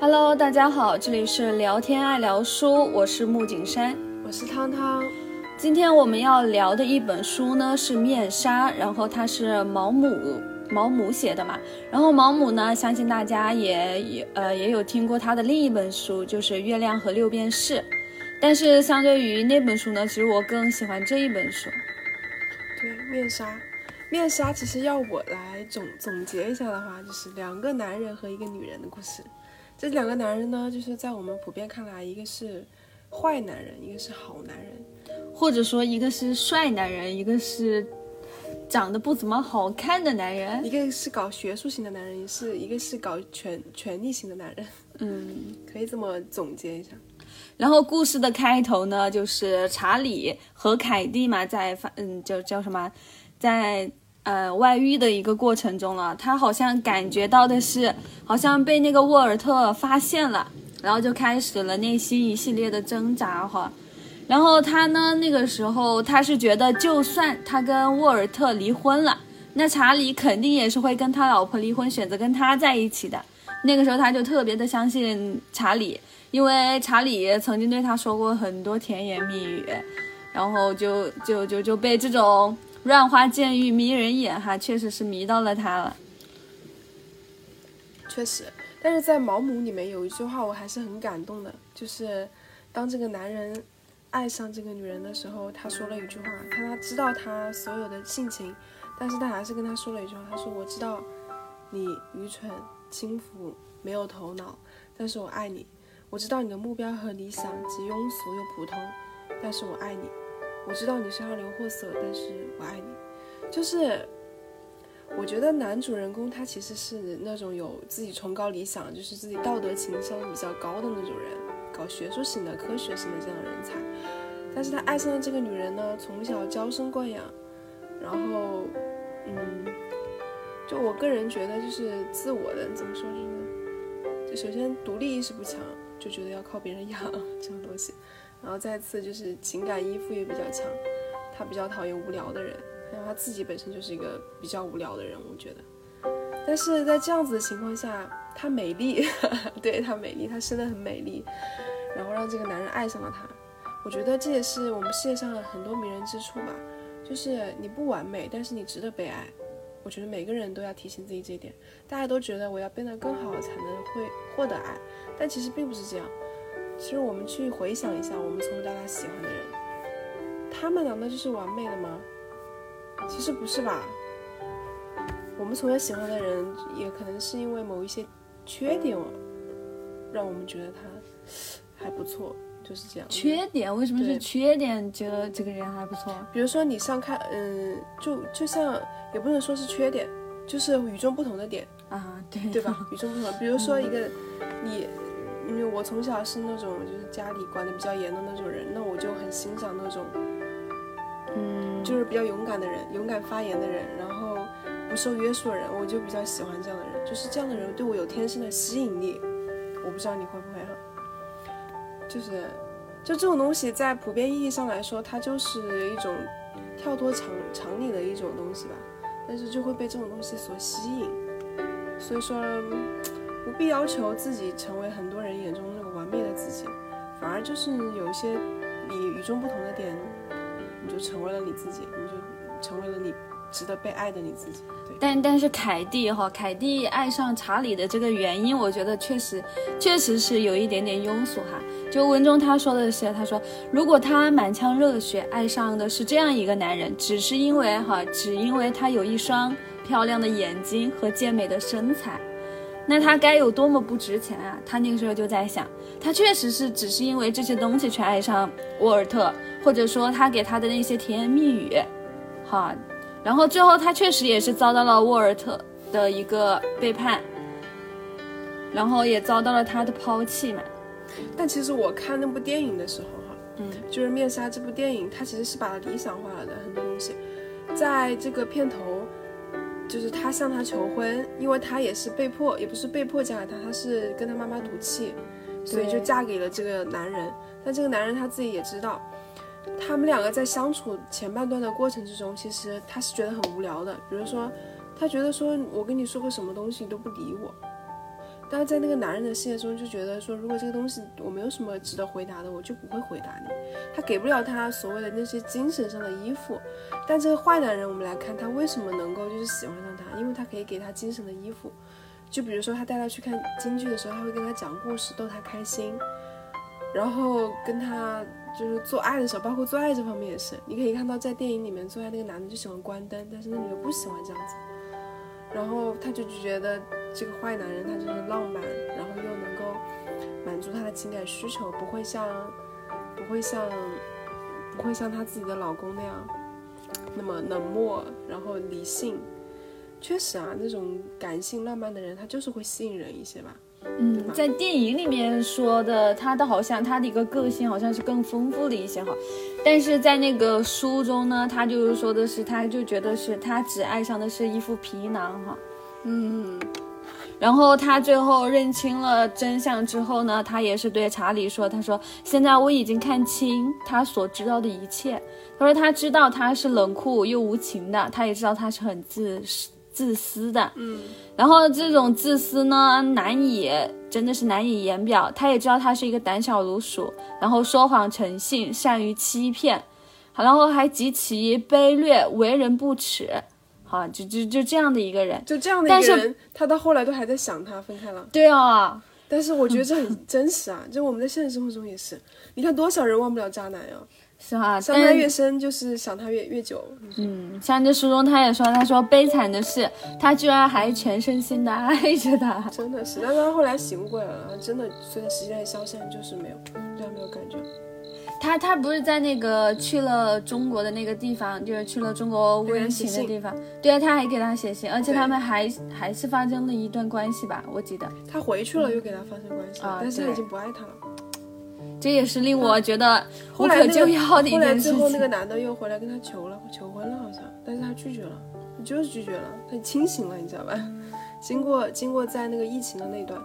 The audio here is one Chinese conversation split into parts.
Hello，大家好，这里是聊天爱聊书，我是木景山，我是汤汤。今天我们要聊的一本书呢是《面纱》，然后它是毛姆毛姆写的嘛。然后毛姆呢，相信大家也也呃也有听过他的另一本书，就是《月亮和六便士》。但是相对于那本书呢，其实我更喜欢这一本书。对，面纱，面纱其实要我来总总结一下的话，就是两个男人和一个女人的故事。这两个男人呢，就是在我们普遍看来，一个是坏男人，一个是好男人，或者说一个是帅男人，一个是长得不怎么好看的男人，一个是搞学术型的男人，是一个是搞权权力型的男人。嗯，可以这么总结一下。然后故事的开头呢，就是查理和凯蒂嘛，在发嗯，叫叫什么，在。呃，外遇的一个过程中了，他好像感觉到的是，好像被那个沃尔特发现了，然后就开始了内心一系列的挣扎哈。然后他呢，那个时候他是觉得，就算他跟沃尔特离婚了，那查理肯定也是会跟他老婆离婚，选择跟他在一起的。那个时候他就特别的相信查理，因为查理曾经对他说过很多甜言蜜语，然后就就就就被这种。乱花渐欲迷人眼，哈，确实是迷到了他了。确实，但是在毛姆里面有一句话我还是很感动的，就是当这个男人爱上这个女人的时候，他说了一句话，他知道他所有的性情，但是他还是跟他说了一句话，他说我知道你愚蠢、轻浮、没有头脑，但是我爱你。我知道你的目标和理想既庸俗又普通，但是我爱你。我知道你是二流货色，但是我爱你。就是，我觉得男主人公他其实是那种有自己崇高理想，就是自己道德情商比较高的那种人，搞学术型的、科学型的这样的人才。但是他爱上的这个女人呢，从小娇生惯养，然后，嗯，就我个人觉得就是自我的怎么说呢？就首先独立意识不强，就觉得要靠别人养 这种东西。然后再次就是情感依附也比较强，他比较讨厌无聊的人，然后他自己本身就是一个比较无聊的人，我觉得。但是在这样子的情况下，她美丽，对她美丽，她生得很美丽，然后让这个男人爱上了她。我觉得这也是我们世界上的很多迷人之处吧，就是你不完美，但是你值得被爱。我觉得每个人都要提醒自己这一点。大家都觉得我要变得更好才能会获得爱，但其实并不是这样。其实我们去回想一下，我们从小到大喜欢的人，他们难道就是完美的吗？其实不是吧。我们从小喜欢的人，也可能是因为某一些缺点，让我们觉得他还不错，就是这样。缺点？为什么是缺点？觉得这个人还不错？比如说你上看，嗯，就就像也不能说是缺点，就是与众不同的点啊，对对吧？与众不同。比如说一个你。因为我从小是那种就是家里管的比较严的那种人，那我就很欣赏那种，嗯，就是比较勇敢的人，勇敢发言的人，然后不受约束的人，我就比较喜欢这样的人。就是这样的人对我有天生的吸引力，我不知道你会不会哈。就是，就这种东西在普遍意义上来说，它就是一种跳脱常常理的一种东西吧，但是就会被这种东西所吸引，所以说。不必要求自己成为很多人眼中那个完美的自己，反而就是有一些你与众不同的点，你就成为了你自己，你就成为了你值得被爱的你自己。对，但但是凯蒂哈，凯蒂爱上查理的这个原因，我觉得确实确实是有一点点庸俗哈。就文中他说的是，他说如果他满腔热血爱上的是这样一个男人，只是因为哈，只因为他有一双漂亮的眼睛和健美的身材。那他该有多么不值钱啊！他那个时候就在想，他确实是只是因为这些东西去爱上沃尔特，或者说他给他的那些甜言蜜语，哈，然后最后他确实也是遭到了沃尔特的一个背叛，然后也遭到了他的抛弃嘛。但其实我看那部电影的时候，哈，嗯，就是《面纱》这部电影，它其实是把它理想化了的很多东西，在这个片头。就是他向她求婚，因为她也是被迫，也不是被迫嫁给他，她是跟他妈妈赌气，所以就嫁给了这个男人。但这个男人他自己也知道，他们两个在相处前半段的过程之中，其实他是觉得很无聊的。比如说，他觉得说我跟你说个什么东西你都不理我，但是在那个男人的世界中，就觉得说，如果这个东西我没有什么值得回答的，我就不会回答你。他给不了他所谓的那些精神上的依附，但这个坏男人，我们来看他为什么能够就是喜欢上他，因为他可以给他精神的依附。就比如说他带他去看京剧的时候，他会跟他讲故事，逗他开心，然后跟他就是做爱的时候，包括做爱这方面也是，你可以看到在电影里面做爱那个男的就喜欢关灯，但是那女的不喜欢这样子。然后他就觉得这个坏男人他就是浪漫，然后又能够满足他的情感需求，不会像不会像不会像他自己的老公那样那么冷漠，然后理性。确实啊，那种感性浪漫的人，他就是会吸引人一些吧。嗯，在电影里面说的，他的好像他的一个个性好像是更丰富了一些哈，但是在那个书中呢，他就是说的是，他就觉得是他只爱上的是一副皮囊哈。嗯，然后他最后认清了真相之后呢，他也是对查理说，他说现在我已经看清他所知道的一切。他说他知道他是冷酷又无情的，他也知道他是很自私。自私的，嗯，然后这种自私呢，难以真的是难以言表。他也知道他是一个胆小如鼠，然后说谎成性，善于欺骗，然后还极其卑劣，为人不耻，好，就就就这样的一个人，就这样的一个人，他到后来都还在想他分开了。对啊，但是我觉得这很真实啊，就我们在现实生活中也是，你看多少人忘不了渣男呀。是啊，伤他越深，就是想他越越久。嗯，像这书中他也说，他说悲惨的是，他居然还全身心的爱着他。真的是，但是他后来醒悟过来了，真的随着时间的消散，就是没有对他没有感觉。他他不是在那个去了中国的那个地方，就是去了中国温情的地方。对啊，他还给他写信，而且他们还还是发生了一段关系吧？我记得。他回去了，又给他发生关系，但是他已经不爱他了。这也是令我觉得 无可救药的一件事情。后来最后那个男的又回来跟他求了，求婚了好像，但是他拒绝了，就是拒绝了，他清醒了，你知道吧？经过经过在那个疫情的那段，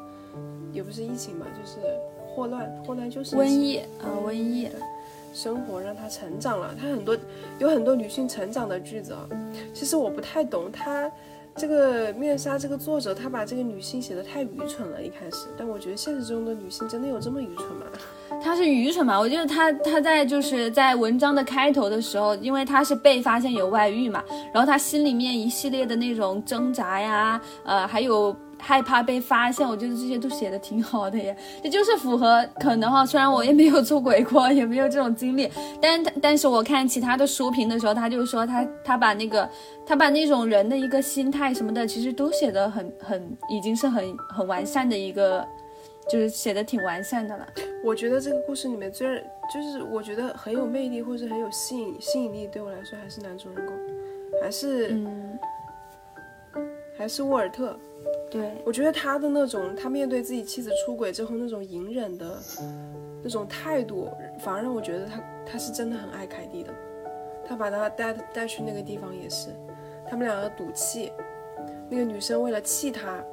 也不是疫情吧，就是霍乱，霍乱就是瘟疫啊，瘟疫。生活让她成长了，她很多有很多女性成长的句子啊，其实我不太懂她。这个面纱这个作者，她把这个女性写的太愚蠢了，一开始。但我觉得现实中的女性真的有这么愚蠢吗？她是愚蠢吗？我觉得她她在就是在文章的开头的时候，因为她是被发现有外遇嘛，然后她心里面一系列的那种挣扎呀，呃，还有。害怕被发现，我觉得这些都写的挺好的耶，这就是符合可能哈。虽然我也没有出轨过，也没有这种经历，但但是我看其他的书评的时候，他就说他他把那个他把那种人的一个心态什么的，其实都写的很很已经是很很完善的一个，就是写的挺完善的了。我觉得这个故事里面最就是我觉得很有魅力或者很有吸引吸引力，对我来说还是男主人公，还是嗯，还是沃尔特。对，我觉得他的那种，他面对自己妻子出轨之后那种隐忍的那种态度，反而让我觉得他他是真的很爱凯蒂的。他把他带带去那个地方也是，他们两个赌气，那个女生为了气他，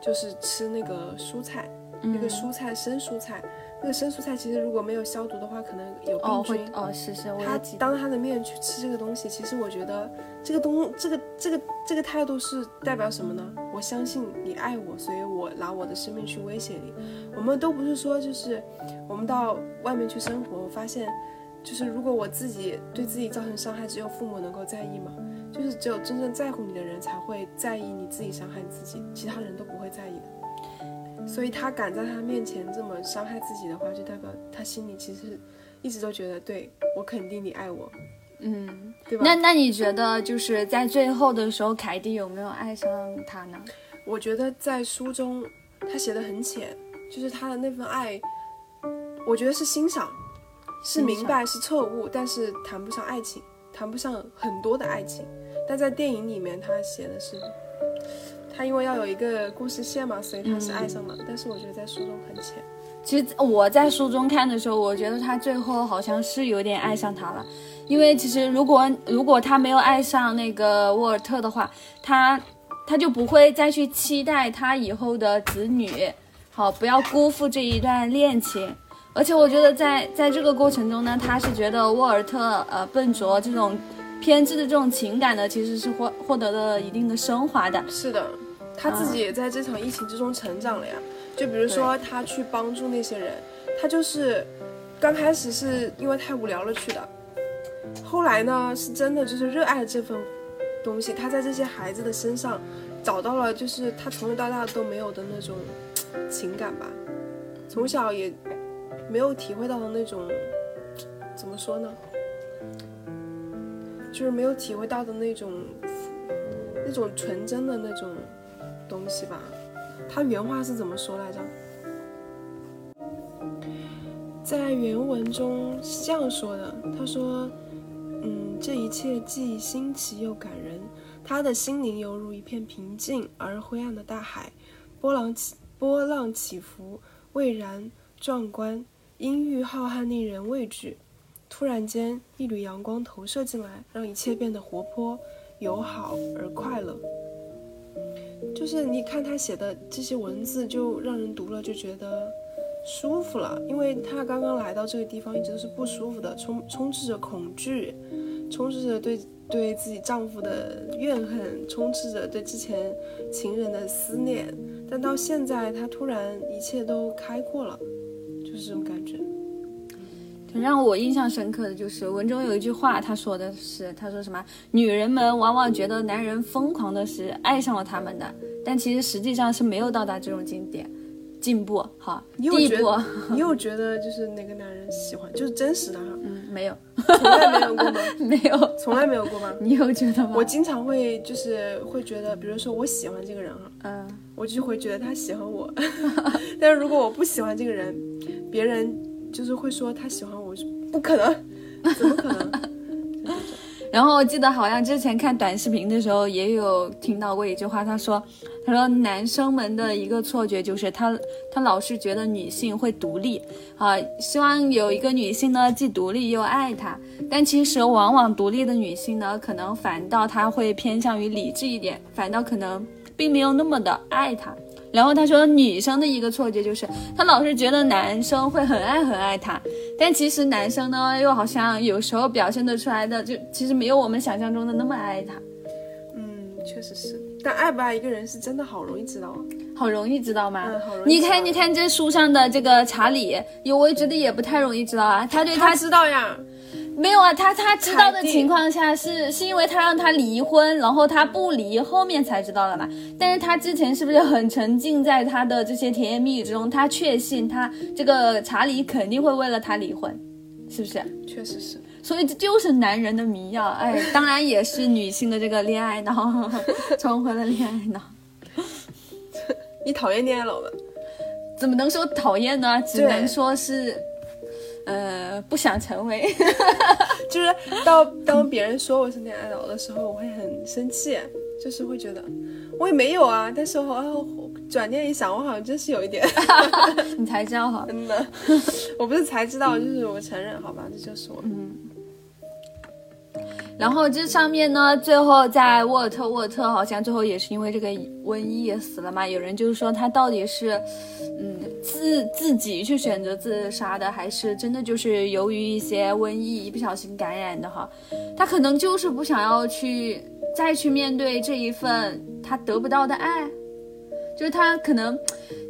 就是吃那个蔬菜，那个蔬菜生蔬菜。那个生蔬菜其实如果没有消毒的话，可能有病菌。哦，是是，他当他的面去吃这个东西，其实我觉得这个东这个这个这个态度是代表什么呢？我相信你爱我，所以我拿我的生命去威胁你。我们都不是说就是我们到外面去生活，我发现就是如果我自己对自己造成伤害，只有父母能够在意嘛？就是只有真正在乎你的人才会在意你自己伤害你自己，其他人都不会在意的。所以他敢在他面前这么伤害自己的话，就代表他心里其实一直都觉得，对我肯定你爱我，嗯，对吧？那那你觉得就是在最后的时候，凯蒂有没有爱上他呢？我觉得在书中他写的很浅，就是他的那份爱，我觉得是欣赏，是明白，是错误，但是谈不上爱情，谈不上很多的爱情。但在电影里面，他写的是。他因为要有一个故事线嘛，所以他是爱上了。但是我觉得在书中很浅。其实我在书中看的时候，我觉得他最后好像是有点爱上他了。因为其实如果如果他没有爱上那个沃尔特的话，他他就不会再去期待他以后的子女。好，不要辜负这一段恋情。而且我觉得在在这个过程中呢，他是觉得沃尔特呃笨拙这种偏执的这种情感呢，其实是获获得了一定的升华的。是的。他自己也在这场疫情之中成长了呀。就比如说他去帮助那些人，他就是刚开始是因为太无聊了去的，后来呢是真的就是热爱这份东西，他在这些孩子的身上找到了就是他从小到大都没有的那种情感吧，从小也没有体会到的那种怎么说呢？就是没有体会到的那种那种纯真的那种东西吧。他原话是怎么说来着？在原文中是这样说的，他说：“嗯，这一切既新奇又感人。他的心灵犹如一片平静而灰暗的大海，波浪起，波浪起伏，蔚然壮观，阴郁浩瀚，令人畏惧。突然间，一缕阳光投射进来，让一切变得活泼、友好而快乐。”就是你看他写的这些文字，就让人读了就觉得舒服了，因为他刚刚来到这个地方一直都是不舒服的，充充斥着恐惧，充斥着对对自己丈夫的怨恨，充斥着对之前情人的思念，但到现在他突然一切都开阔了，就是这种感觉。让我印象深刻的就是文中有一句话，他说的是，他说什么？女人们往往觉得男人疯狂的是爱上了他们的，但其实实际上是没有到达这种境界，进步哈，地步。你有觉得就是哪个男人喜欢，就是真实的哈？嗯，没有，从来没有过吗？没有，从来没有过吗？你有觉得吗？我经常会就是会觉得，比如说我喜欢这个人哈，嗯，我就会觉得他喜欢我，但是如果我不喜欢这个人，别人。就是会说他喜欢我，不可能，怎么可能？然后我记得好像之前看短视频的时候也有听到过一句话，他说：“他说男生们的一个错觉就是他他老是觉得女性会独立啊，希望有一个女性呢既独立又爱他，但其实往往独立的女性呢，可能反倒她会偏向于理智一点，反倒可能并没有那么的爱他。”然后他说，女生的一个错觉就是，她老是觉得男生会很爱很爱她，但其实男生呢，又好像有时候表现得出来的，就其实没有我们想象中的那么爱她。嗯，确实是。但爱不爱一个人是真的好容易知道啊，好容易知道吗？嗯，好容易。你看，你看这书上的这个查理，有我觉得也不太容易知道啊。他对他知道呀。没有啊，他他知道的情况下是是因为他让他离婚，然后他不离，后面才知道的嘛。但是他之前是不是很沉浸在他的这些甜言蜜语之中？他确信他这个查理肯定会为了他离婚，是不是？确实是。所以这就是男人的迷药，哎，当然也是女性的这个恋爱脑，重回了恋爱脑。你讨厌恋爱脑吗？怎么能说讨厌呢？只能说是。呃，不想成为，就是到当别人说我是恋爱脑的时候，我会很生气，就是会觉得我也没有啊，但是我转念一想，我好像真是有一点。你才知道哈，真的，我不是才知道，就是我承认，好吧，这就是我。嗯。然后这上面呢，最后在沃尔特，沃尔特好像最后也是因为这个瘟疫死了嘛。有人就是说他到底是，嗯，自自己去选择自杀的，还是真的就是由于一些瘟疫一不小心感染的哈？他可能就是不想要去再去面对这一份他得不到的爱，就是他可能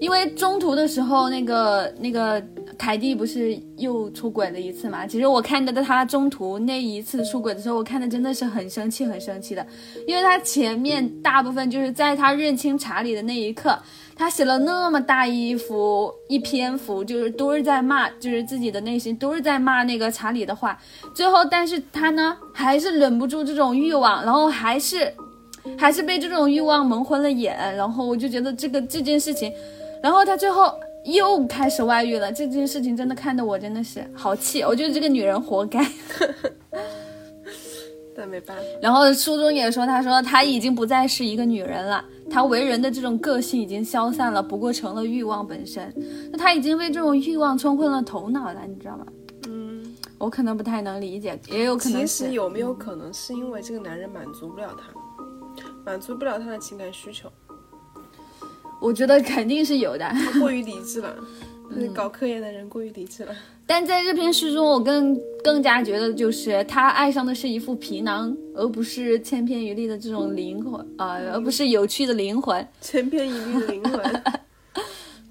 因为中途的时候那个那个。凯蒂不是又出轨了一次吗？其实我看到的他中途那一次出轨的时候，我看的真的是很生气，很生气的，因为他前面大部分就是在他认清查理的那一刻，他写了那么大一幅一篇幅，就是都是在骂，就是自己的内心都是在骂那个查理的话。最后，但是他呢，还是忍不住这种欲望，然后还是，还是被这种欲望蒙昏了眼，然后我就觉得这个这件事情，然后他最后。又开始外遇了，这件事情真的看得我真的是好气，我觉得这个女人活该。但没办法。然后书中也说，他说她已经不再是一个女人了，她为人的这种个性已经消散了，不过成了欲望本身。那她已经被这种欲望冲昏了头脑了，你知道吗？嗯，我可能不太能理解，也有可能。其实有没有可能是因为这个男人满足不了她，满足不了她的情感需求？我觉得肯定是有的，过于理智了，搞科研的人过于理智了。但在这篇诗中，我更更加觉得，就是他爱上的是一副皮囊，而不是千篇一律的这种灵魂啊，而不是有趣的灵魂。千篇一律的灵魂。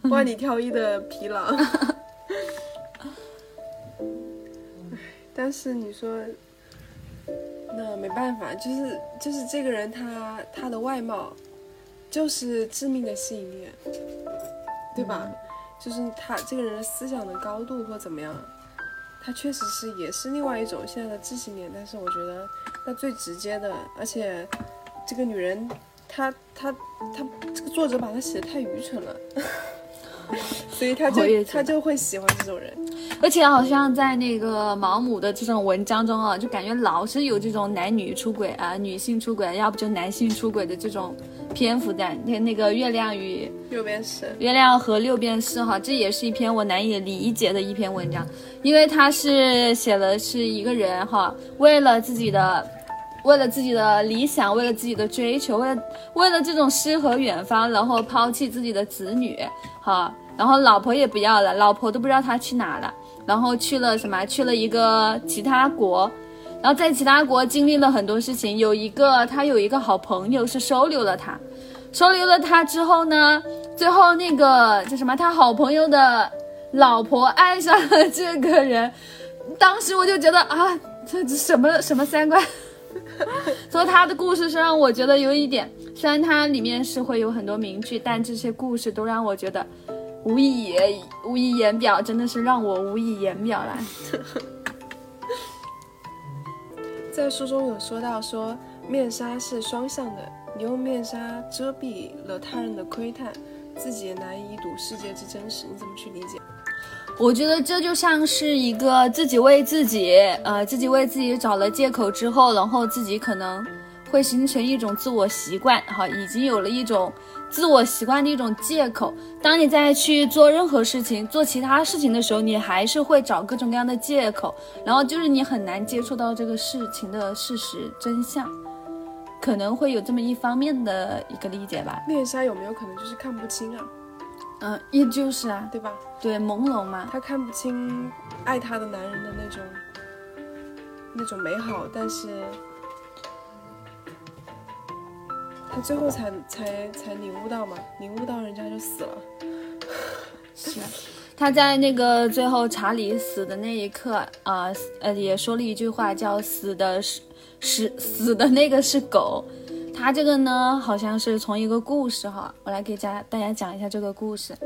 万里挑一的皮囊。但是你说，那没办法，就是就是这个人他他的外貌，就是致命的吸引力，对吧？就是他这个人的思想的高度或怎么样，他确实是也是另外一种现在的知识面。但是我觉得那最直接的，而且这个女人，她她她这个作者把她写的太愚蠢了。所以他就他就会喜欢这种人，而且好像在那个毛姆的这种文章中啊，就感觉老是有这种男女出轨啊，女性出轨，要不就男性出轨的这种篇幅在。那那个月亮与六便士，月亮和六便士哈，这也是一篇我难以理解的一篇文章，因为他是写的是一个人哈，为了自己的，为了自己的理想，为了自己的追求，为了为了这种诗和远方，然后抛弃自己的子女。哈，然后老婆也不要了，老婆都不知道他去哪了，然后去了什么？去了一个其他国，然后在其他国经历了很多事情。有一个他有一个好朋友是收留了他，收留了他之后呢，最后那个叫什么？他好朋友的老婆爱上了这个人，当时我就觉得啊，这这什么什么三观？所以他的故事是让我觉得有一点。虽然它里面是会有很多名句，但这些故事都让我觉得无以无以言表，真的是让我无以言表了。在书中有说到，说面纱是双向的，你用面纱遮蔽了他人的窥探，自己也难以睹世界之真实，你怎么去理解？我觉得这就像是一个自己为自己，呃，自己为自己找了借口之后，然后自己可能。会形成一种自我习惯，哈，已经有了一种自我习惯的一种借口。当你再去做任何事情、做其他事情的时候，你还是会找各种各样的借口，然后就是你很难接触到这个事情的事实真相，可能会有这么一方面的一个理解吧。面纱有没有可能就是看不清啊？嗯，也就是啊，对吧？对，朦胧嘛，她看不清爱她的男人的那种那种美好，但是。他最后才才才领悟到嘛，领悟到人家就死了。是，他在那个最后查理死的那一刻啊，呃，也说了一句话，叫“死的是是死的那个是狗”。他这个呢，好像是从一个故事哈，我来给家大家讲一下这个故事。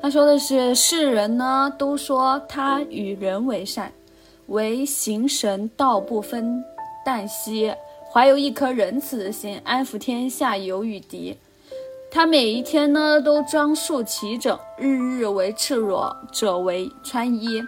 他说的是，世人呢都说他与人为善，唯形神道不分旦夕。怀有一颗仁慈的心，安抚天下有与敌。他每一天呢都装束齐整，日日为赤裸者为穿衣。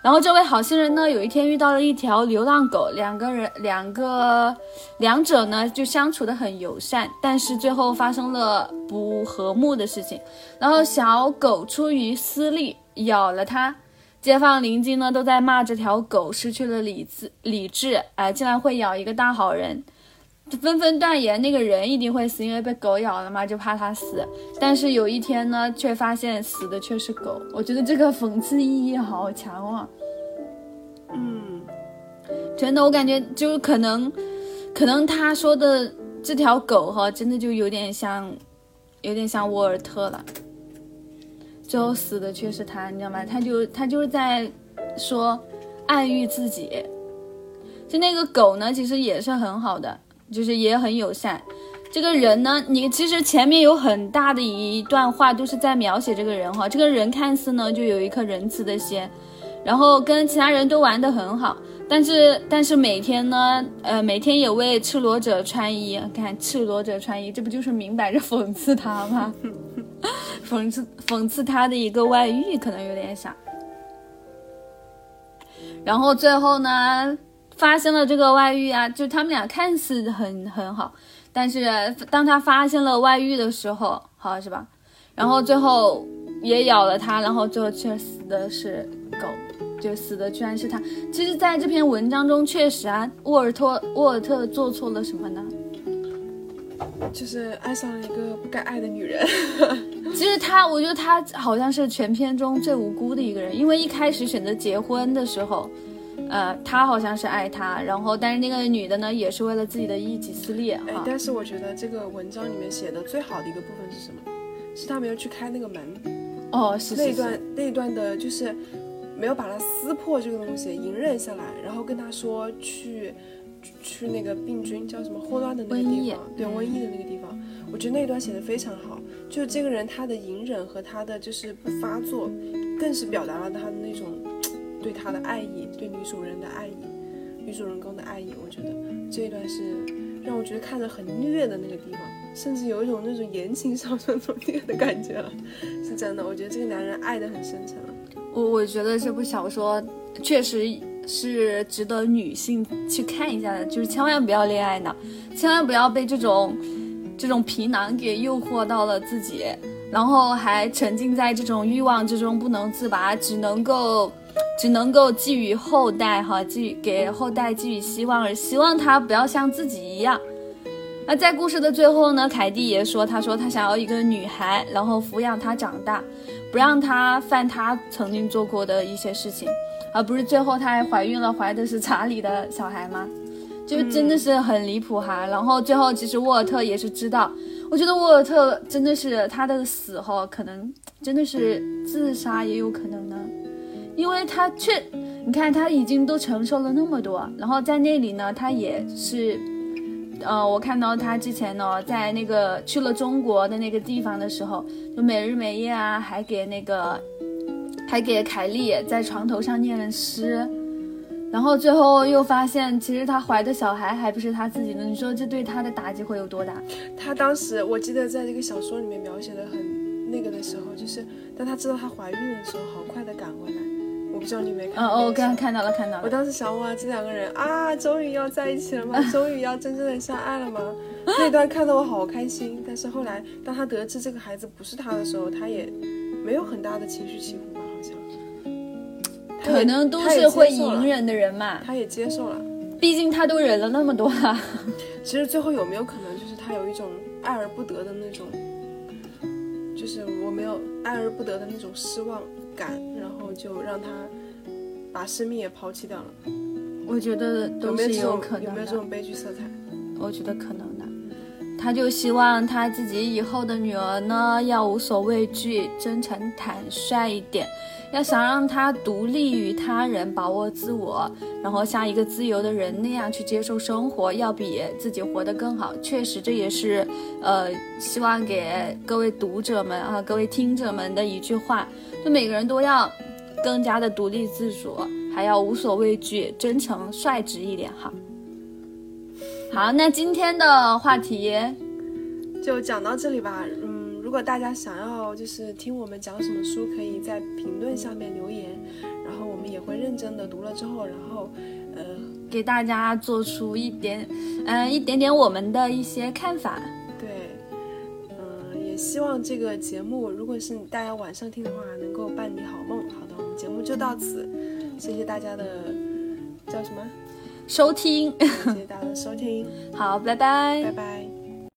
然后这位好心人呢，有一天遇到了一条流浪狗，两个人两个两者呢就相处的很友善，但是最后发生了不和睦的事情。然后小狗出于私利咬了他。街坊邻居呢都在骂这条狗失去了理智，理智，哎，竟然会咬一个大好人，纷纷断言那个人一定会死，因为被狗咬了嘛，就怕他死。但是有一天呢，却发现死的却是狗。我觉得这个讽刺意义好强啊！嗯，真的，我感觉就可能，可能他说的这条狗哈，真的就有点像，有点像沃尔特了。最后死的却是他，你知道吗？他就他就是在说暗喻自己。就那个狗呢，其实也是很好的，就是也很友善。这个人呢，你其实前面有很大的一段话都是在描写这个人哈。这个人看似呢就有一颗仁慈的心，然后跟其他人都玩得很好，但是但是每天呢，呃，每天也为赤裸者穿衣。看赤裸者穿衣，这不就是明摆着讽刺他吗？讽刺讽刺他的一个外遇，可能有点傻。然后最后呢，发现了这个外遇啊，就他们俩看似很很好，但是当他发现了外遇的时候，好是吧？然后最后也咬了他，然后最后却死的是狗，就死的居然是他。其实，在这篇文章中，确实啊，沃尔特沃尔特做错了什么呢？就是爱上了一个不该爱的女人。其实他，我觉得他好像是全片中最无辜的一个人，因为一开始选择结婚的时候，呃，他好像是爱她，然后但是那个女的呢，也是为了自己的一己私利。哎，但是我觉得这个文章里面写的最好的一个部分是什么？是他没有去开那个门。哦，是是那一段，那一段的就是没有把它撕破这个东西，隐忍下来，然后跟他说去去那个病菌叫什么霍乱的那个地方，对瘟疫的那个地方，我觉得那一段写的非常好。就这个人他的隐忍和他的就是不发作，更是表达了他的那种对他的爱意，对女主人的爱意，女主人公的爱意。我觉得这一段是让我觉得看着很虐的那个地方，甚至有一种那种言情小说那种虐的感觉了，是真的。我觉得这个男人爱的很深沉了。我我觉得这部小说确实是值得女性去看一下的，就是千万不要恋爱脑，千万不要被这种这种皮囊给诱惑到了自己，然后还沉浸在这种欲望之中不能自拔，只能够只能够寄予后代哈，寄予给后代寄予希望，而希望他不要像自己一样。那在故事的最后呢，凯蒂也说，他说他想要一个女孩，然后抚养她长大，不让她犯她曾经做过的一些事情，而不是最后她还怀孕了，怀的是查理的小孩吗？就真的是很离谱哈。然后最后其实沃尔特也是知道，我觉得沃尔特真的是他的死后可能真的是自杀也有可能呢，因为他确，你看他已经都承受了那么多，然后在那里呢，他也是。呃，我看到他之前呢，在那个去了中国的那个地方的时候，就每日每夜啊，还给那个，还给凯莉在床头上念了诗，然后最后又发现，其实她怀的小孩还不是她自己的，你说这对她的打击会有多大？她当时我记得在这个小说里面描写的很那个的时候，就是当她知道她怀孕的时候，好快的赶回来。我不知道你有没有看嗯哦，我到那个时候刚看到了，看到了。我当时想哇，这两个人啊，终于要在一起了吗？终于要真正的相爱了吗？那段看得我好开心。但是后来，当他得知这个孩子不是他的时候，他也没有很大的情绪起伏可能都是会隐忍的人嘛，他也接受了。毕竟他都忍了那么多了。其实最后有没有可能，就是他有一种爱而不得的那种，就是我没有爱而不得的那种失望感，然后就让他把生命也抛弃掉了。我觉得有都是没有这种可能。有没有这种悲剧色彩？我觉得可能的。他就希望他自己以后的女儿呢，要无所畏惧，真诚坦率一点，要想让她独立于他人，把握自我，然后像一个自由的人那样去接受生活，要比自己活得更好。确实，这也是呃，希望给各位读者们啊，各位听者们的一句话，就每个人都要更加的独立自主，还要无所畏惧，真诚率直一点哈。好，那今天的话题，就讲到这里吧。嗯，如果大家想要就是听我们讲什么书，可以在评论下面留言，然后我们也会认真的读了之后，然后呃，给大家做出一点，嗯、一点点我们的一些看法。对，嗯、也希望这个节目，如果是大家晚上听的话，能够伴你好梦。好的，我们节目就到此，谢谢大家的叫什么？收听，谢谢大家的收听，好，拜拜。拜拜。